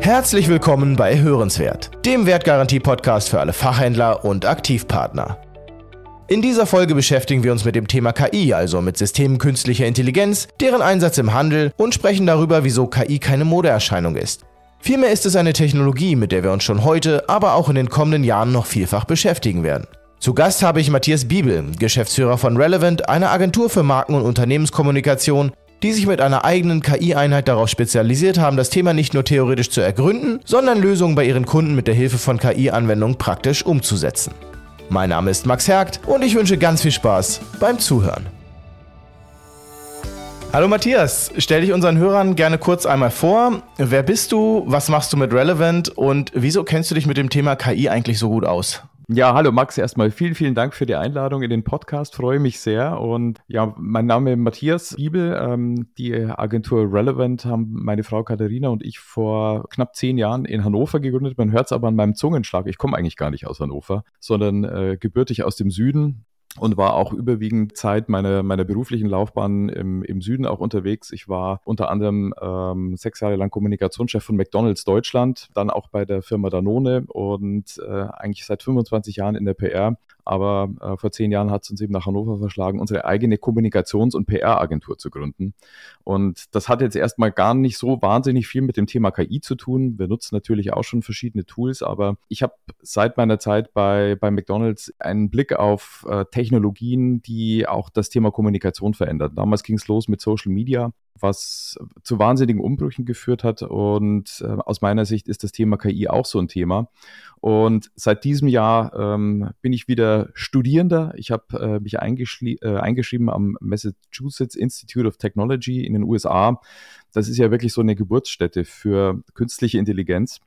Herzlich willkommen bei Hörenswert, dem Wertgarantie-Podcast für alle Fachhändler und Aktivpartner. In dieser Folge beschäftigen wir uns mit dem Thema KI, also mit Systemen künstlicher Intelligenz, deren Einsatz im Handel und sprechen darüber, wieso KI keine Modeerscheinung ist. Vielmehr ist es eine Technologie, mit der wir uns schon heute, aber auch in den kommenden Jahren noch vielfach beschäftigen werden. Zu Gast habe ich Matthias Biebel, Geschäftsführer von Relevant, einer Agentur für Marken- und Unternehmenskommunikation, die sich mit einer eigenen KI-Einheit darauf spezialisiert haben, das Thema nicht nur theoretisch zu ergründen, sondern Lösungen bei ihren Kunden mit der Hilfe von KI-Anwendungen praktisch umzusetzen. Mein Name ist Max Hergt und ich wünsche ganz viel Spaß beim Zuhören. Hallo Matthias, stell dich unseren Hörern gerne kurz einmal vor. Wer bist du, was machst du mit Relevant und wieso kennst du dich mit dem Thema KI eigentlich so gut aus? Ja, hallo Max, erstmal vielen, vielen Dank für die Einladung in den Podcast, freue mich sehr. Und ja, mein Name ist Matthias Biebel, ähm, die Agentur Relevant haben meine Frau Katharina und ich vor knapp zehn Jahren in Hannover gegründet. Man hört es aber an meinem Zungenschlag, ich komme eigentlich gar nicht aus Hannover, sondern äh, gebürtig aus dem Süden, und war auch überwiegend Zeit meiner, meiner beruflichen Laufbahn im, im Süden auch unterwegs. Ich war unter anderem ähm, sechs Jahre lang Kommunikationschef von McDonald's Deutschland, dann auch bei der Firma Danone und äh, eigentlich seit 25 Jahren in der PR aber äh, vor zehn Jahren hat es uns eben nach Hannover verschlagen, unsere eigene Kommunikations- und PR-Agentur zu gründen. Und das hat jetzt erstmal gar nicht so wahnsinnig viel mit dem Thema KI zu tun. Wir nutzen natürlich auch schon verschiedene Tools, aber ich habe seit meiner Zeit bei, bei McDonald's einen Blick auf äh, Technologien, die auch das Thema Kommunikation verändern. Damals ging es los mit Social Media was zu wahnsinnigen Umbrüchen geführt hat. Und äh, aus meiner Sicht ist das Thema KI auch so ein Thema. Und seit diesem Jahr ähm, bin ich wieder Studierender. Ich habe äh, mich äh, eingeschrieben am Massachusetts Institute of Technology in den USA. Das ist ja wirklich so eine Geburtsstätte für künstliche Intelligenz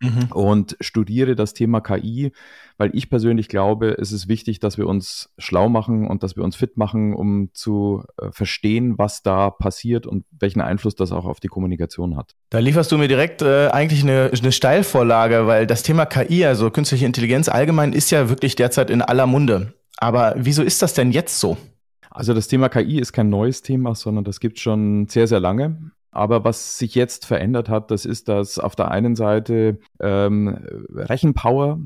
mhm. und studiere das Thema KI, weil ich persönlich glaube, es ist wichtig, dass wir uns schlau machen und dass wir uns fit machen, um zu äh, verstehen, was da passiert und welchen Einfluss das auch auf die Kommunikation hat. Da lieferst du mir direkt äh, eigentlich eine, eine Steilvorlage, weil das Thema KI, also künstliche Intelligenz allgemein, ist ja wirklich derzeit in aller Munde. Aber wieso ist das denn jetzt so? Also das Thema KI ist kein neues Thema, sondern das gibt schon sehr, sehr lange. Aber was sich jetzt verändert hat, das ist, dass auf der einen Seite ähm, Rechenpower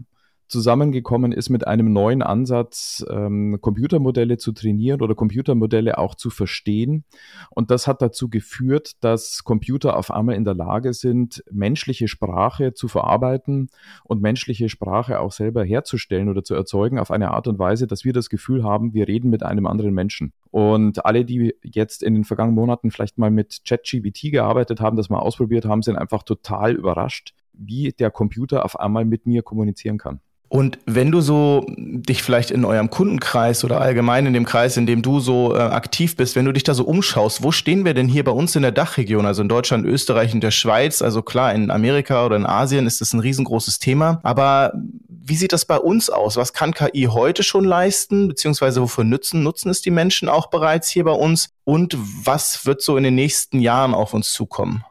zusammengekommen ist mit einem neuen Ansatz, ähm, Computermodelle zu trainieren oder Computermodelle auch zu verstehen. Und das hat dazu geführt, dass Computer auf einmal in der Lage sind, menschliche Sprache zu verarbeiten und menschliche Sprache auch selber herzustellen oder zu erzeugen auf eine Art und Weise, dass wir das Gefühl haben, wir reden mit einem anderen Menschen. Und alle, die jetzt in den vergangenen Monaten vielleicht mal mit ChatGPT gearbeitet haben, das mal ausprobiert haben, sind einfach total überrascht, wie der Computer auf einmal mit mir kommunizieren kann. Und wenn du so dich vielleicht in eurem Kundenkreis oder allgemein in dem Kreis, in dem du so äh, aktiv bist, wenn du dich da so umschaust, wo stehen wir denn hier bei uns in der Dachregion, also in Deutschland, Österreich und der Schweiz? Also klar, in Amerika oder in Asien ist das ein riesengroßes Thema. Aber wie sieht das bei uns aus? Was kann KI heute schon leisten? Beziehungsweise wofür nutzen, nutzen es die Menschen auch bereits hier bei uns? Und was wird so in den nächsten Jahren auf uns zukommen?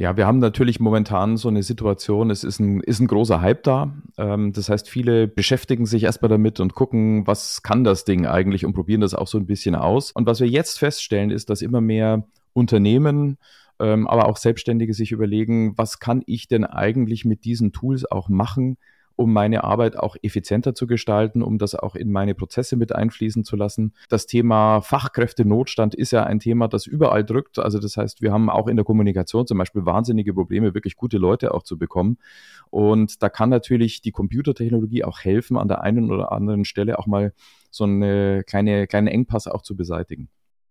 Ja, wir haben natürlich momentan so eine Situation, es ist ein, ist ein großer Hype da. Ähm, das heißt, viele beschäftigen sich erstmal damit und gucken, was kann das Ding eigentlich und probieren das auch so ein bisschen aus. Und was wir jetzt feststellen, ist, dass immer mehr Unternehmen, ähm, aber auch Selbstständige sich überlegen, was kann ich denn eigentlich mit diesen Tools auch machen, um meine Arbeit auch effizienter zu gestalten, um das auch in meine Prozesse mit einfließen zu lassen. Das Thema Fachkräftenotstand ist ja ein Thema, das überall drückt. Also das heißt, wir haben auch in der Kommunikation zum Beispiel wahnsinnige Probleme, wirklich gute Leute auch zu bekommen. Und da kann natürlich die Computertechnologie auch helfen, an der einen oder anderen Stelle auch mal so eine kleine, kleine Engpass auch zu beseitigen.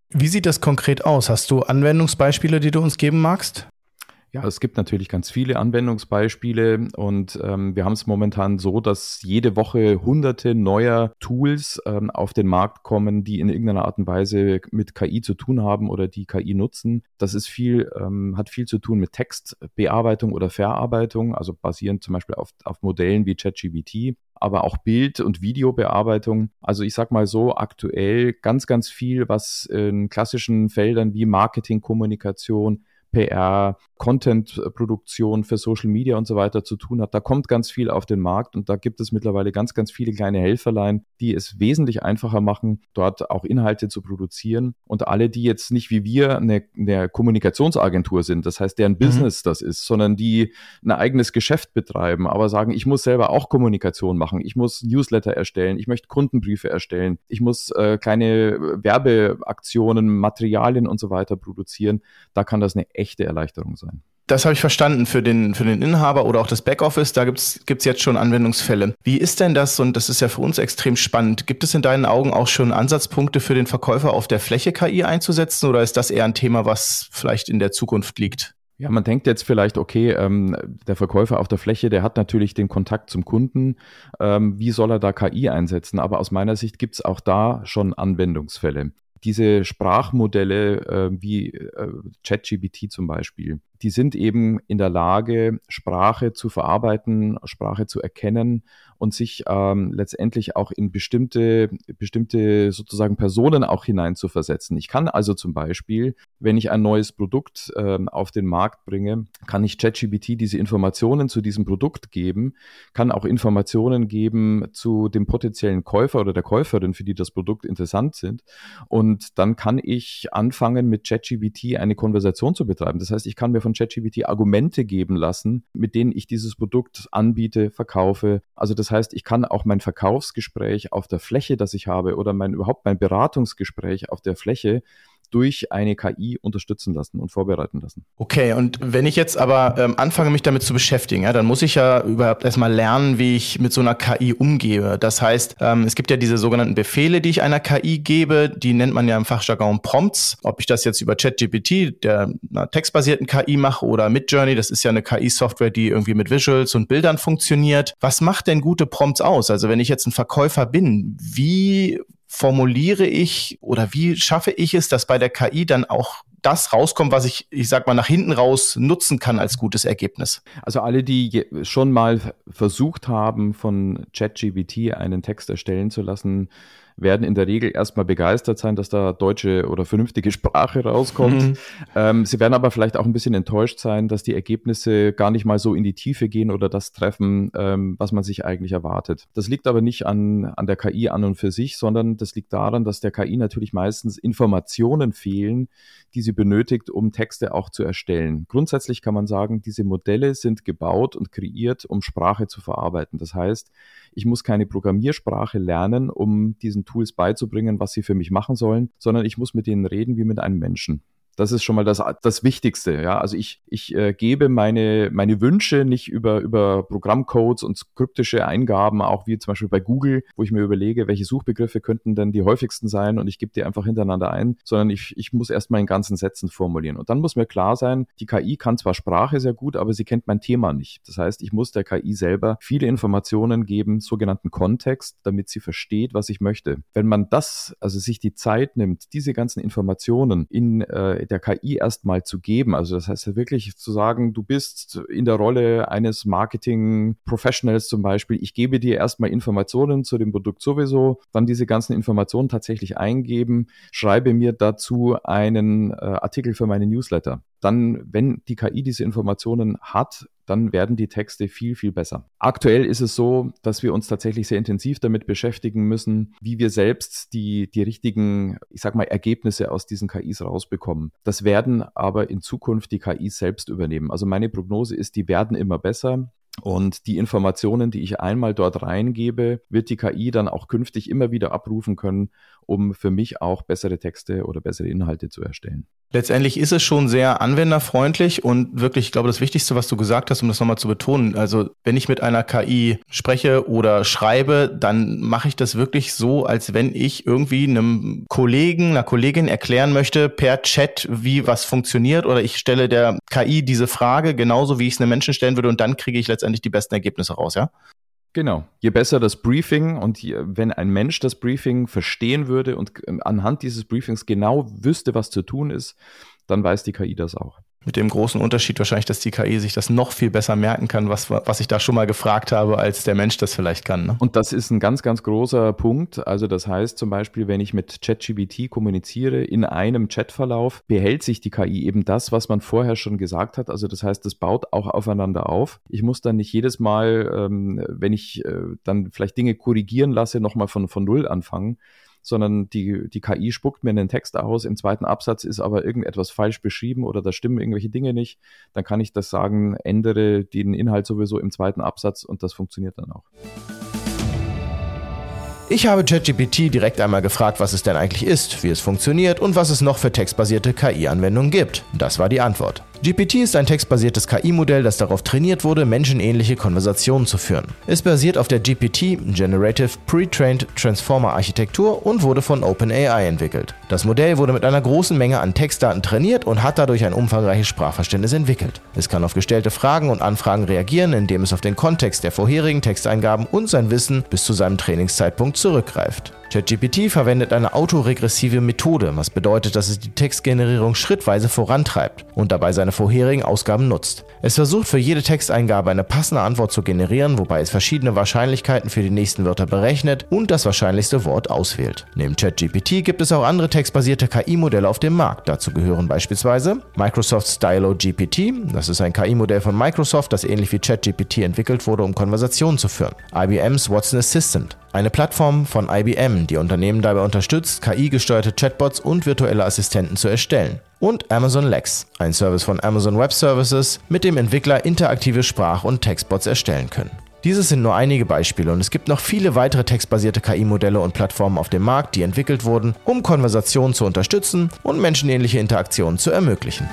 Wie sieht das konkret aus? Hast du Anwendungsbeispiele, die du uns geben magst? Ja, es gibt natürlich ganz viele Anwendungsbeispiele und ähm, wir haben es momentan so, dass jede Woche hunderte neuer Tools ähm, auf den Markt kommen, die in irgendeiner Art und Weise mit KI zu tun haben oder die KI nutzen. Das ist viel, ähm, hat viel zu tun mit Textbearbeitung oder Verarbeitung, also basierend zum Beispiel auf, auf Modellen wie ChatGPT aber auch Bild- und Videobearbeitung. Also ich sag mal so, aktuell ganz, ganz viel, was in klassischen Feldern wie Marketing, Kommunikation, PR, Content-Produktion für Social Media und so weiter zu tun hat. Da kommt ganz viel auf den Markt und da gibt es mittlerweile ganz, ganz viele kleine Helferlein, die es wesentlich einfacher machen, dort auch Inhalte zu produzieren. Und alle, die jetzt nicht wie wir eine, eine Kommunikationsagentur sind, das heißt, deren mhm. Business das ist, sondern die ein eigenes Geschäft betreiben, aber sagen, ich muss selber auch Kommunikation machen, ich muss Newsletter erstellen, ich möchte Kundenbriefe erstellen, ich muss äh, kleine Werbeaktionen, Materialien und so weiter produzieren, da kann das eine echte Erleichterung sein. Das habe ich verstanden für den, für den Inhaber oder auch das Backoffice. Da gibt es jetzt schon Anwendungsfälle. Wie ist denn das, und das ist ja für uns extrem spannend, gibt es in deinen Augen auch schon Ansatzpunkte für den Verkäufer auf der Fläche KI einzusetzen oder ist das eher ein Thema, was vielleicht in der Zukunft liegt? Ja, man denkt jetzt vielleicht, okay, ähm, der Verkäufer auf der Fläche, der hat natürlich den Kontakt zum Kunden. Ähm, wie soll er da KI einsetzen? Aber aus meiner Sicht gibt es auch da schon Anwendungsfälle diese Sprachmodelle äh, wie äh, ChatGPT zum Beispiel, die sind eben in der Lage, Sprache zu verarbeiten, Sprache zu erkennen und sich ähm, letztendlich auch in bestimmte, bestimmte sozusagen Personen auch hineinzuversetzen. Ich kann also zum Beispiel, wenn ich ein neues Produkt ähm, auf den Markt bringe, kann ich ChatGPT diese Informationen zu diesem Produkt geben, kann auch Informationen geben zu dem potenziellen Käufer oder der Käuferin, für die das Produkt interessant sind. Und dann kann ich anfangen, mit ChatGPT eine Konversation zu betreiben. Das heißt, ich kann mir von ChatGPT Argumente geben lassen, mit denen ich dieses Produkt anbiete, verkaufe. Also das heißt, ich kann auch mein Verkaufsgespräch auf der Fläche, das ich habe, oder mein überhaupt mein Beratungsgespräch auf der Fläche durch eine KI unterstützen lassen und vorbereiten lassen. Okay, und wenn ich jetzt aber ähm, anfange, mich damit zu beschäftigen, ja, dann muss ich ja überhaupt erstmal lernen, wie ich mit so einer KI umgehe. Das heißt, ähm, es gibt ja diese sogenannten Befehle, die ich einer KI gebe, die nennt man ja im Fachjargon Prompts. Ob ich das jetzt über ChatGPT, der einer textbasierten KI mache oder Midjourney, das ist ja eine KI-Software, die irgendwie mit Visuals und Bildern funktioniert. Was macht denn gute Prompts aus? Also wenn ich jetzt ein Verkäufer bin, wie formuliere ich oder wie schaffe ich es, dass bei der KI dann auch das rauskommt, was ich, ich sag mal, nach hinten raus nutzen kann als gutes Ergebnis. Also alle, die schon mal versucht haben, von ChatGPT einen Text erstellen zu lassen, werden in der Regel erstmal begeistert sein, dass da deutsche oder vernünftige Sprache rauskommt. Mhm. Ähm, sie werden aber vielleicht auch ein bisschen enttäuscht sein, dass die Ergebnisse gar nicht mal so in die Tiefe gehen oder das treffen, ähm, was man sich eigentlich erwartet. Das liegt aber nicht an, an der KI an und für sich, sondern das liegt daran, dass der KI natürlich meistens Informationen fehlen, die sie benötigt, um Texte auch zu erstellen. Grundsätzlich kann man sagen, diese Modelle sind gebaut und kreiert, um Sprache zu verarbeiten. Das heißt, ich muss keine Programmiersprache lernen, um diesen Tools beizubringen, was sie für mich machen sollen, sondern ich muss mit denen reden wie mit einem Menschen. Das ist schon mal das, das Wichtigste. Ja, also ich, ich äh, gebe meine, meine Wünsche nicht über, über Programmcodes und kryptische Eingaben, auch wie zum Beispiel bei Google, wo ich mir überlege, welche Suchbegriffe könnten denn die häufigsten sein und ich gebe die einfach hintereinander ein, sondern ich, ich muss erstmal in ganzen Sätzen formulieren. Und dann muss mir klar sein, die KI kann zwar Sprache sehr gut, aber sie kennt mein Thema nicht. Das heißt, ich muss der KI selber viele Informationen geben, sogenannten Kontext, damit sie versteht, was ich möchte. Wenn man das, also sich die Zeit nimmt, diese ganzen Informationen in äh, der KI erstmal zu geben. Also das heißt ja wirklich zu sagen, du bist in der Rolle eines Marketing-Professionals zum Beispiel. Ich gebe dir erstmal Informationen zu dem Produkt sowieso, dann diese ganzen Informationen tatsächlich eingeben, schreibe mir dazu einen äh, Artikel für meine Newsletter. Dann, wenn die KI diese Informationen hat, dann werden die Texte viel, viel besser. Aktuell ist es so, dass wir uns tatsächlich sehr intensiv damit beschäftigen müssen, wie wir selbst die, die richtigen, ich sag mal, Ergebnisse aus diesen KIs rausbekommen. Das werden aber in Zukunft die KIs selbst übernehmen. Also meine Prognose ist, die werden immer besser. Und die Informationen, die ich einmal dort reingebe, wird die KI dann auch künftig immer wieder abrufen können, um für mich auch bessere Texte oder bessere Inhalte zu erstellen. Letztendlich ist es schon sehr anwenderfreundlich und wirklich, ich glaube, das Wichtigste, was du gesagt hast, um das nochmal zu betonen, also wenn ich mit einer KI spreche oder schreibe, dann mache ich das wirklich so, als wenn ich irgendwie einem Kollegen, einer Kollegin erklären möchte per Chat, wie was funktioniert oder ich stelle der KI diese Frage genauso, wie ich es einem Menschen stellen würde und dann kriege ich letztendlich die besten Ergebnisse raus, ja? Genau. Je besser das Briefing und je, wenn ein Mensch das Briefing verstehen würde und ähm, anhand dieses Briefings genau wüsste, was zu tun ist, dann weiß die KI das auch. Mit dem großen Unterschied wahrscheinlich, dass die KI sich das noch viel besser merken kann, was, was ich da schon mal gefragt habe, als der Mensch das vielleicht kann. Ne? Und das ist ein ganz, ganz großer Punkt. Also das heißt zum Beispiel, wenn ich mit ChatGBT kommuniziere in einem Chatverlauf, behält sich die KI eben das, was man vorher schon gesagt hat. Also das heißt, das baut auch aufeinander auf. Ich muss dann nicht jedes Mal, ähm, wenn ich äh, dann vielleicht Dinge korrigieren lasse, nochmal von, von Null anfangen, sondern die, die KI spuckt mir einen Text aus, im zweiten Absatz ist aber irgendetwas falsch beschrieben oder da stimmen irgendwelche Dinge nicht, dann kann ich das sagen, ändere den Inhalt sowieso im zweiten Absatz und das funktioniert dann auch. Ich habe ChatGPT direkt einmal gefragt, was es denn eigentlich ist, wie es funktioniert und was es noch für textbasierte KI-Anwendungen gibt. Das war die Antwort. GPT ist ein textbasiertes KI-Modell, das darauf trainiert wurde, menschenähnliche Konversationen zu führen. Es basiert auf der GPT Generative Pre-Trained Transformer Architektur und wurde von OpenAI entwickelt. Das Modell wurde mit einer großen Menge an Textdaten trainiert und hat dadurch ein umfangreiches Sprachverständnis entwickelt. Es kann auf gestellte Fragen und Anfragen reagieren, indem es auf den Kontext der vorherigen Texteingaben und sein Wissen bis zu seinem Trainingszeitpunkt zurückgreift. ChatGPT verwendet eine autoregressive Methode, was bedeutet, dass es die Textgenerierung schrittweise vorantreibt und dabei seine vorherigen Ausgaben nutzt. Es versucht für jede Texteingabe eine passende Antwort zu generieren, wobei es verschiedene Wahrscheinlichkeiten für die nächsten Wörter berechnet und das wahrscheinlichste Wort auswählt. Neben ChatGPT gibt es auch andere textbasierte KI-Modelle auf dem Markt. Dazu gehören beispielsweise Microsoft Stylo GPT, das ist ein KI-Modell von Microsoft, das ähnlich wie ChatGPT entwickelt wurde, um Konversationen zu führen. IBM's Watson Assistant, eine Plattform von IBM, die Unternehmen dabei unterstützt, KI-gesteuerte Chatbots und virtuelle Assistenten zu erstellen. Und Amazon Lex, ein Service von Amazon Web Services, mit dem Entwickler interaktive Sprach- und Textbots erstellen können. Dieses sind nur einige Beispiele und es gibt noch viele weitere textbasierte KI-Modelle und Plattformen auf dem Markt, die entwickelt wurden, um Konversationen zu unterstützen und menschenähnliche Interaktionen zu ermöglichen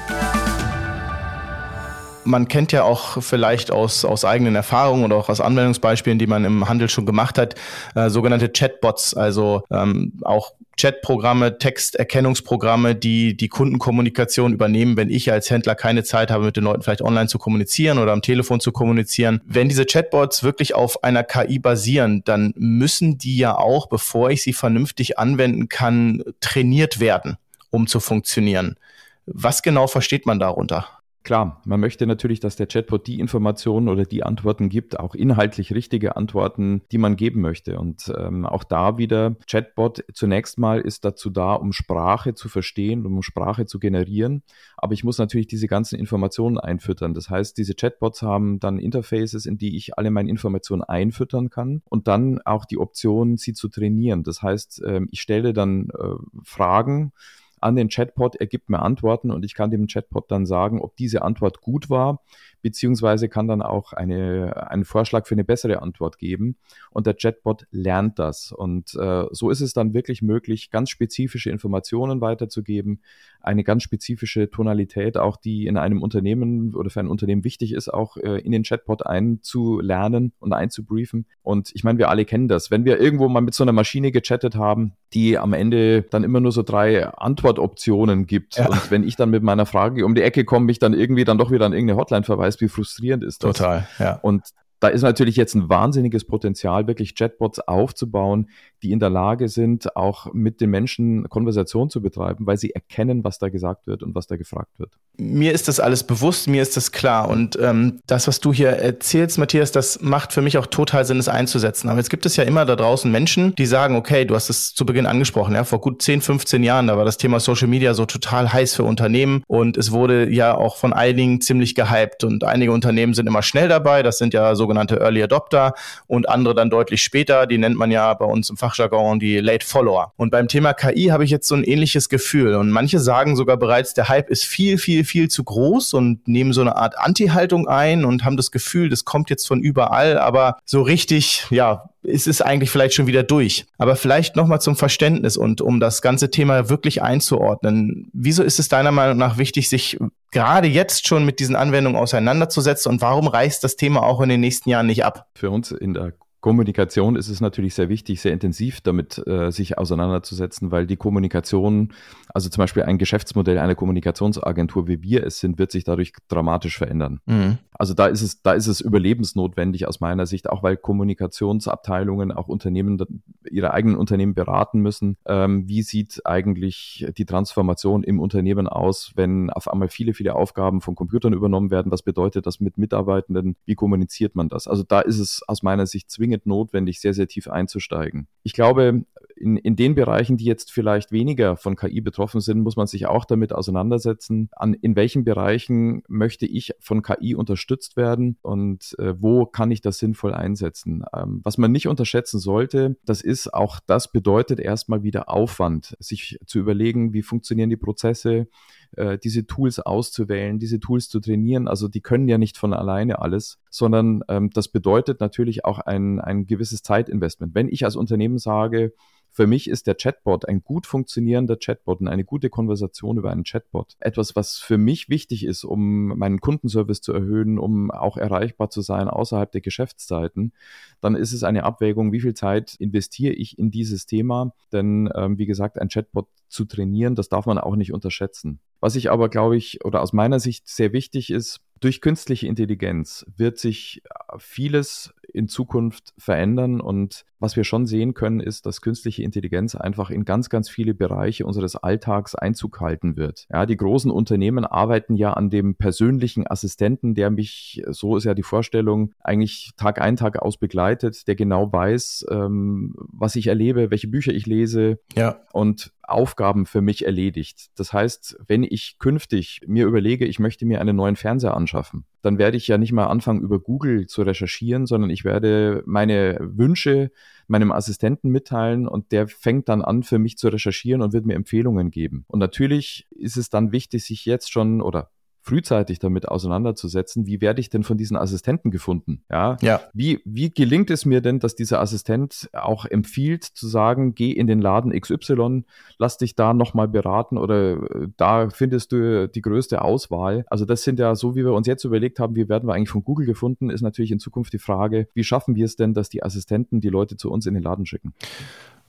man kennt ja auch vielleicht aus, aus eigenen Erfahrungen oder auch aus Anwendungsbeispielen, die man im Handel schon gemacht hat, äh, sogenannte Chatbots, also ähm, auch Chatprogramme, Texterkennungsprogramme, die die Kundenkommunikation übernehmen, wenn ich als Händler keine Zeit habe, mit den Leuten vielleicht online zu kommunizieren oder am Telefon zu kommunizieren. Wenn diese Chatbots wirklich auf einer KI basieren, dann müssen die ja auch, bevor ich sie vernünftig anwenden kann, trainiert werden, um zu funktionieren. Was genau versteht man darunter? Klar, man möchte natürlich, dass der Chatbot die Informationen oder die Antworten gibt, auch inhaltlich richtige Antworten, die man geben möchte. Und ähm, auch da wieder, Chatbot zunächst mal ist dazu da, um Sprache zu verstehen, um Sprache zu generieren. Aber ich muss natürlich diese ganzen Informationen einfüttern. Das heißt, diese Chatbots haben dann Interfaces, in die ich alle meine Informationen einfüttern kann und dann auch die Option, sie zu trainieren. Das heißt, ähm, ich stelle dann äh, Fragen, an den Chatbot, er gibt mir Antworten und ich kann dem Chatbot dann sagen, ob diese Antwort gut war beziehungsweise kann dann auch eine, einen Vorschlag für eine bessere Antwort geben. Und der Chatbot lernt das. Und äh, so ist es dann wirklich möglich, ganz spezifische Informationen weiterzugeben, eine ganz spezifische Tonalität, auch die in einem Unternehmen oder für ein Unternehmen wichtig ist, auch äh, in den Chatbot einzulernen und einzubriefen. Und ich meine, wir alle kennen das. Wenn wir irgendwo mal mit so einer Maschine gechattet haben, die am Ende dann immer nur so drei Antwortoptionen gibt. Ja. Und wenn ich dann mit meiner Frage um die Ecke komme, mich dann irgendwie dann doch wieder an irgendeine Hotline verweise, weißt, wie frustrierend ist das? Total, ja. Und da ist natürlich jetzt ein wahnsinniges Potenzial, wirklich Chatbots aufzubauen, die in der Lage sind, auch mit den Menschen Konversation zu betreiben, weil sie erkennen, was da gesagt wird und was da gefragt wird. Mir ist das alles bewusst, mir ist das klar. Und ähm, das, was du hier erzählst, Matthias, das macht für mich auch total Sinn, es einzusetzen. Aber jetzt gibt es ja immer da draußen Menschen, die sagen, okay, du hast es zu Beginn angesprochen, ja, vor gut 10, 15 Jahren, da war das Thema Social Media so total heiß für Unternehmen und es wurde ja auch von einigen ziemlich gehypt und einige Unternehmen sind immer schnell dabei, das sind ja sogenannte Early Adopter und andere dann deutlich später, die nennt man ja bei uns im Fachjargon die Late Follower. Und beim Thema KI habe ich jetzt so ein ähnliches Gefühl und manche sagen sogar bereits, der Hype ist viel, viel, viel zu groß und nehmen so eine Art Anti-Haltung ein und haben das Gefühl, das kommt jetzt von überall, aber so richtig, ja, ist es eigentlich vielleicht schon wieder durch. Aber vielleicht nochmal zum Verständnis und um das ganze Thema wirklich einzuordnen. Wieso ist es deiner Meinung nach wichtig, sich gerade jetzt schon mit diesen Anwendungen auseinanderzusetzen und warum reißt das Thema auch in den nächsten Jahren nicht ab? Für uns in der Kommunikation ist es natürlich sehr wichtig, sehr intensiv damit äh, sich auseinanderzusetzen, weil die Kommunikation, also zum Beispiel ein Geschäftsmodell einer Kommunikationsagentur, wie wir es sind, wird sich dadurch dramatisch verändern. Mhm. Also da ist es, da ist es überlebensnotwendig aus meiner Sicht, auch weil Kommunikationsabteilungen, auch Unternehmen ihre eigenen Unternehmen beraten müssen. Ähm, wie sieht eigentlich die Transformation im Unternehmen aus, wenn auf einmal viele, viele Aufgaben von Computern übernommen werden? Was bedeutet das mit Mitarbeitenden? Wie kommuniziert man das? Also da ist es aus meiner Sicht zwingend zwingend notwendig, sehr, sehr tief einzusteigen. Ich glaube, in, in den Bereichen, die jetzt vielleicht weniger von KI betroffen sind, muss man sich auch damit auseinandersetzen, an in welchen Bereichen möchte ich von KI unterstützt werden und äh, wo kann ich das sinnvoll einsetzen. Ähm, was man nicht unterschätzen sollte, das ist auch, das bedeutet erstmal wieder Aufwand, sich zu überlegen, wie funktionieren die Prozesse, äh, diese Tools auszuwählen, diese Tools zu trainieren. Also die können ja nicht von alleine alles, sondern ähm, das bedeutet natürlich auch ein, ein gewisses Zeitinvestment. Wenn ich als Unternehmen sage, für mich ist der Chatbot ein gut funktionierender Chatbot und eine gute Konversation über einen Chatbot etwas, was für mich wichtig ist, um meinen Kundenservice zu erhöhen, um auch erreichbar zu sein außerhalb der Geschäftszeiten. Dann ist es eine Abwägung, wie viel Zeit investiere ich in dieses Thema. Denn ähm, wie gesagt, ein Chatbot zu trainieren, das darf man auch nicht unterschätzen. Was ich aber, glaube ich, oder aus meiner Sicht sehr wichtig ist, durch künstliche Intelligenz wird sich vieles in Zukunft verändern. Und was wir schon sehen können, ist, dass künstliche Intelligenz einfach in ganz, ganz viele Bereiche unseres Alltags Einzug halten wird. Ja, die großen Unternehmen arbeiten ja an dem persönlichen Assistenten, der mich, so ist ja die Vorstellung, eigentlich Tag ein, Tag aus begleitet, der genau weiß, ähm, was ich erlebe, welche Bücher ich lese ja. und Aufgaben für mich erledigt. Das heißt, wenn ich künftig mir überlege, ich möchte mir einen neuen Fernseher anschaffen, dann werde ich ja nicht mal anfangen, über Google zu recherchieren, sondern ich werde meine Wünsche meinem Assistenten mitteilen und der fängt dann an, für mich zu recherchieren und wird mir Empfehlungen geben. Und natürlich ist es dann wichtig, sich jetzt schon oder frühzeitig damit auseinanderzusetzen, wie werde ich denn von diesen Assistenten gefunden? Ja. ja. Wie, wie gelingt es mir denn, dass dieser Assistent auch empfiehlt zu sagen, geh in den Laden XY, lass dich da nochmal beraten oder äh, da findest du die größte Auswahl. Also das sind ja so, wie wir uns jetzt überlegt haben, wie werden wir eigentlich von Google gefunden, ist natürlich in Zukunft die Frage, wie schaffen wir es denn, dass die Assistenten die Leute zu uns in den Laden schicken?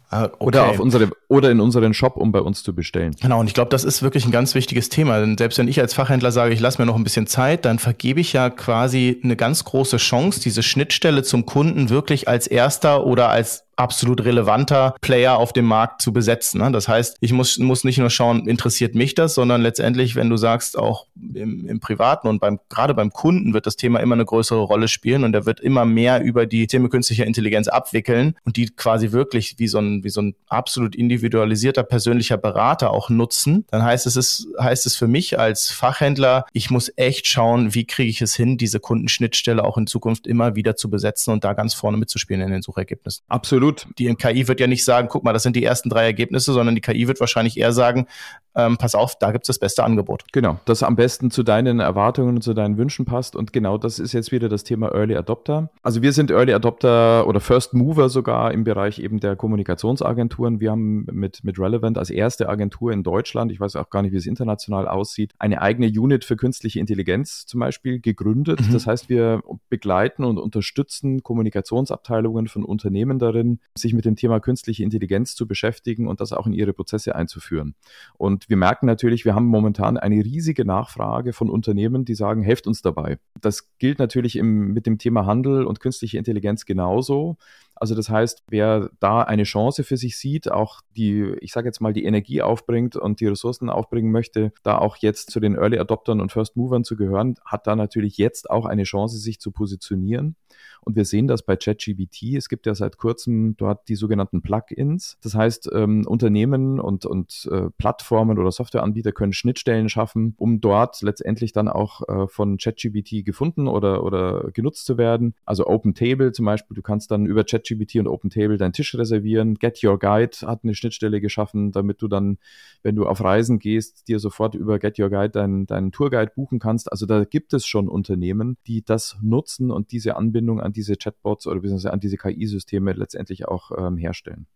Ah, okay. Oder auf unsere oder in unseren Shop, um bei uns zu bestellen. Genau, und ich glaube, das ist wirklich ein ganz wichtiges Thema. Denn selbst wenn ich als Fachhändler sage, ich lasse mir noch ein bisschen Zeit, dann vergebe ich ja quasi eine ganz große Chance, diese Schnittstelle zum Kunden wirklich als erster oder als absolut relevanter Player auf dem Markt zu besetzen. Ne? Das heißt, ich muss, muss nicht nur schauen, interessiert mich das, sondern letztendlich, wenn du sagst, auch im, im Privaten und beim, gerade beim Kunden wird das Thema immer eine größere Rolle spielen und er wird immer mehr über die Themen künstlicher Intelligenz abwickeln und die quasi wirklich wie so ein, wie so ein absolut individualisierter persönlicher Berater auch nutzen, dann heißt es, ist, heißt es für mich als Fachhändler, ich muss echt schauen, wie kriege ich es hin, diese Kundenschnittstelle auch in Zukunft immer wieder zu besetzen und da ganz vorne mitzuspielen in den Suchergebnissen. Absolut. Absolut. Die KI wird ja nicht sagen, guck mal, das sind die ersten drei Ergebnisse, sondern die KI wird wahrscheinlich eher sagen, ähm, pass auf, da gibt es das beste Angebot. Genau, das am besten zu deinen Erwartungen und zu deinen Wünschen passt. Und genau das ist jetzt wieder das Thema Early Adopter. Also wir sind Early Adopter oder First Mover sogar im Bereich eben der Kommunikationsagenturen. Wir haben mit, mit Relevant als erste Agentur in Deutschland, ich weiß auch gar nicht, wie es international aussieht, eine eigene Unit für künstliche Intelligenz zum Beispiel gegründet. Mhm. Das heißt, wir begleiten und unterstützen Kommunikationsabteilungen von Unternehmen darin, sich mit dem Thema künstliche Intelligenz zu beschäftigen und das auch in ihre Prozesse einzuführen. Und wir merken natürlich, wir haben momentan eine riesige Nachfrage von Unternehmen, die sagen, helft uns dabei. Das gilt natürlich im, mit dem Thema Handel und künstliche Intelligenz genauso. Also das heißt, wer da eine Chance für sich sieht, auch die, ich sage jetzt mal, die Energie aufbringt und die Ressourcen aufbringen möchte, da auch jetzt zu den Early Adoptern und First Movern zu gehören, hat da natürlich jetzt auch eine Chance, sich zu positionieren. Und wir sehen das bei ChatGBT. Es gibt ja seit kurzem dort die sogenannten Plugins. Das heißt, ähm, Unternehmen und, und äh, Plattformen oder Softwareanbieter können Schnittstellen schaffen, um dort letztendlich dann auch äh, von ChatGBT gefunden oder, oder genutzt zu werden. Also Open Table zum Beispiel. Du kannst dann über ChatGBT und Open Table deinen Tisch reservieren. Get Your Guide hat eine Schnittstelle geschaffen, damit du dann, wenn du auf Reisen gehst, dir sofort über Get Your Guide deinen, deinen Tourguide buchen kannst. Also da gibt es schon Unternehmen, die das nutzen und diese Anbindung an diese Chatbots oder beziehungsweise an diese KI-Systeme letztendlich auch ähm, herstellen.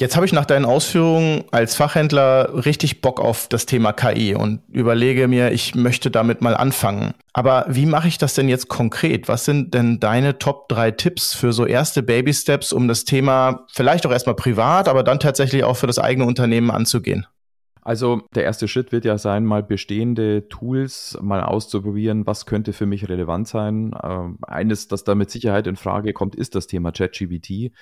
Jetzt habe ich nach deinen Ausführungen als Fachhändler richtig Bock auf das Thema KI und überlege mir, ich möchte damit mal anfangen. Aber wie mache ich das denn jetzt konkret? Was sind denn deine Top drei Tipps für so erste Baby Steps, um das Thema vielleicht auch erstmal privat, aber dann tatsächlich auch für das eigene Unternehmen anzugehen? Also der erste Schritt wird ja sein, mal bestehende Tools mal auszuprobieren, was könnte für mich relevant sein. Ähm, eines, das da mit Sicherheit in Frage kommt, ist das Thema ChatGPT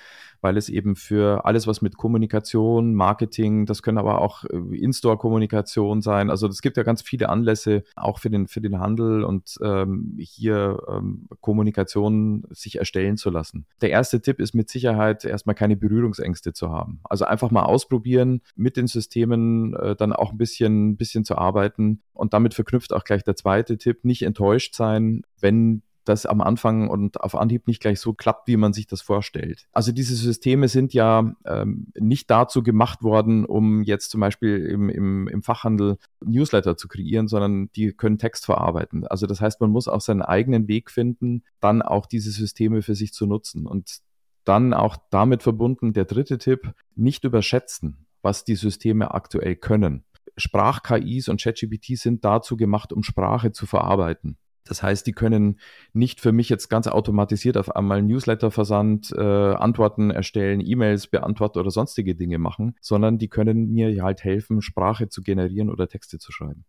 weil es eben für alles, was mit Kommunikation, Marketing, das können aber auch äh, In-Store-Kommunikation sein. Also es gibt ja ganz viele Anlässe, auch für den, für den Handel und ähm, hier ähm, Kommunikation sich erstellen zu lassen. Der erste Tipp ist mit Sicherheit erstmal keine Berührungsängste zu haben. Also einfach mal ausprobieren, mit den Systemen äh, dann auch ein bisschen, bisschen zu arbeiten. Und damit verknüpft auch gleich der zweite Tipp, nicht enttäuscht sein, wenn das am Anfang und auf Anhieb nicht gleich so klappt, wie man sich das vorstellt. Also diese Systeme sind ja ähm, nicht dazu gemacht worden, um jetzt zum Beispiel im, im, im Fachhandel Newsletter zu kreieren, sondern die können Text verarbeiten. Also das heißt, man muss auch seinen eigenen Weg finden, dann auch diese Systeme für sich zu nutzen. Und dann auch damit verbunden der dritte Tipp, nicht überschätzen, was die Systeme aktuell können. Sprach-KIs und ChatGPT sind dazu gemacht, um Sprache zu verarbeiten. Das heißt, die können nicht für mich jetzt ganz automatisiert auf einmal Newsletter-Versand, äh, Antworten erstellen, E-Mails beantworten oder sonstige Dinge machen, sondern die können mir halt helfen, Sprache zu generieren oder Texte zu schreiben.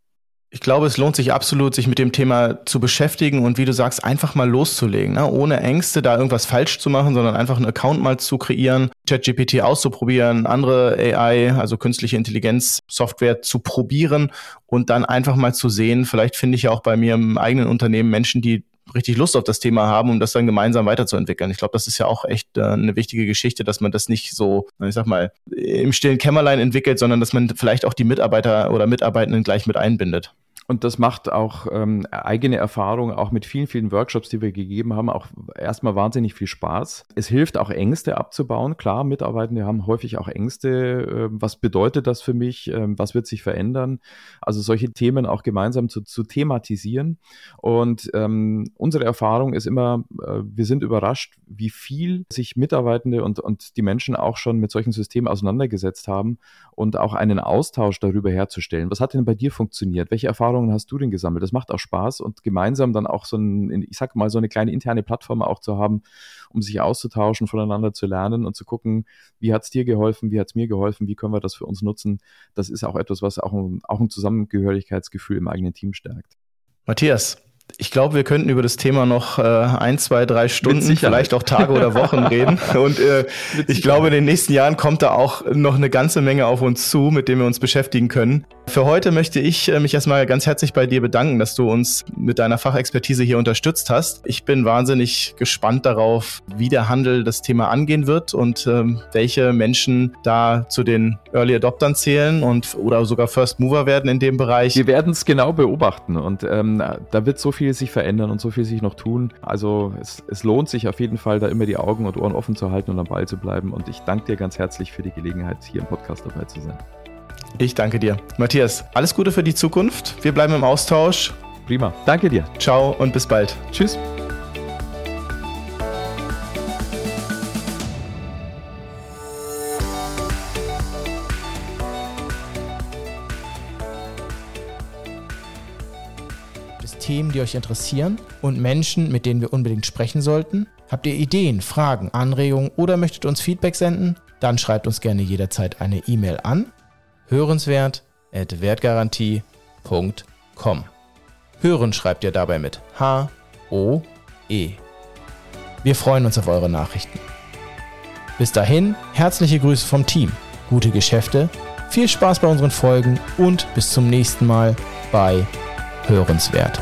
Ich glaube, es lohnt sich absolut, sich mit dem Thema zu beschäftigen und wie du sagst, einfach mal loszulegen, ne? ohne Ängste, da irgendwas falsch zu machen, sondern einfach einen Account mal zu kreieren, ChatGPT auszuprobieren, andere AI, also künstliche Intelligenz, Software zu probieren und dann einfach mal zu sehen, vielleicht finde ich ja auch bei mir im eigenen Unternehmen Menschen, die richtig Lust auf das Thema haben, um das dann gemeinsam weiterzuentwickeln. Ich glaube, das ist ja auch echt äh, eine wichtige Geschichte, dass man das nicht so, ich sag mal, im stillen Kämmerlein entwickelt, sondern dass man vielleicht auch die Mitarbeiter oder Mitarbeitenden gleich mit einbindet. Und das macht auch ähm, eigene Erfahrung, auch mit vielen, vielen Workshops, die wir gegeben haben, auch erstmal wahnsinnig viel Spaß. Es hilft auch Ängste abzubauen. Klar, Mitarbeitende haben häufig auch Ängste. Äh, was bedeutet das für mich? Äh, was wird sich verändern? Also solche Themen auch gemeinsam zu, zu thematisieren. Und ähm, unsere Erfahrung ist immer, äh, wir sind überrascht, wie viel sich Mitarbeitende und, und die Menschen auch schon mit solchen Systemen auseinandergesetzt haben und auch einen Austausch darüber herzustellen. Was hat denn bei dir funktioniert? Welche Erfahrungen Erfahrungen hast du denn gesammelt? Das macht auch Spaß und gemeinsam dann auch so ein, ich sag mal, so eine kleine interne Plattform auch zu haben, um sich auszutauschen, voneinander zu lernen und zu gucken, wie hat es dir geholfen, wie hat es mir geholfen, wie können wir das für uns nutzen. Das ist auch etwas, was auch ein, auch ein Zusammengehörigkeitsgefühl im eigenen Team stärkt. Matthias, ich glaube, wir könnten über das Thema noch äh, ein, zwei, drei Stunden, vielleicht auch Tage oder Wochen reden. Und äh, ich glaube, in den nächsten Jahren kommt da auch noch eine ganze Menge auf uns zu, mit dem wir uns beschäftigen können. Für heute möchte ich äh, mich erstmal ganz herzlich bei dir bedanken, dass du uns mit deiner Fachexpertise hier unterstützt hast. Ich bin wahnsinnig gespannt darauf, wie der Handel das Thema angehen wird und ähm, welche Menschen da zu den Early Adoptern zählen und oder sogar First Mover werden in dem Bereich. Wir werden es genau beobachten und ähm, da wird so viel sich verändern und so viel sich noch tun. Also es, es lohnt sich auf jeden Fall, da immer die Augen und Ohren offen zu halten und am Ball zu bleiben. Und ich danke dir ganz herzlich für die Gelegenheit, hier im Podcast dabei zu sein. Ich danke dir. Matthias, alles Gute für die Zukunft. Wir bleiben im Austausch. Prima. Danke dir. Ciao und bis bald. Tschüss. Themen, die euch interessieren und Menschen, mit denen wir unbedingt sprechen sollten? Habt ihr Ideen, Fragen, Anregungen oder möchtet uns Feedback senden? Dann schreibt uns gerne jederzeit eine E-Mail an hörenswert@wertgarantie.com. Hören schreibt ihr dabei mit H O E. Wir freuen uns auf eure Nachrichten. Bis dahin, herzliche Grüße vom Team, gute Geschäfte, viel Spaß bei unseren Folgen und bis zum nächsten Mal bei Hörenswert.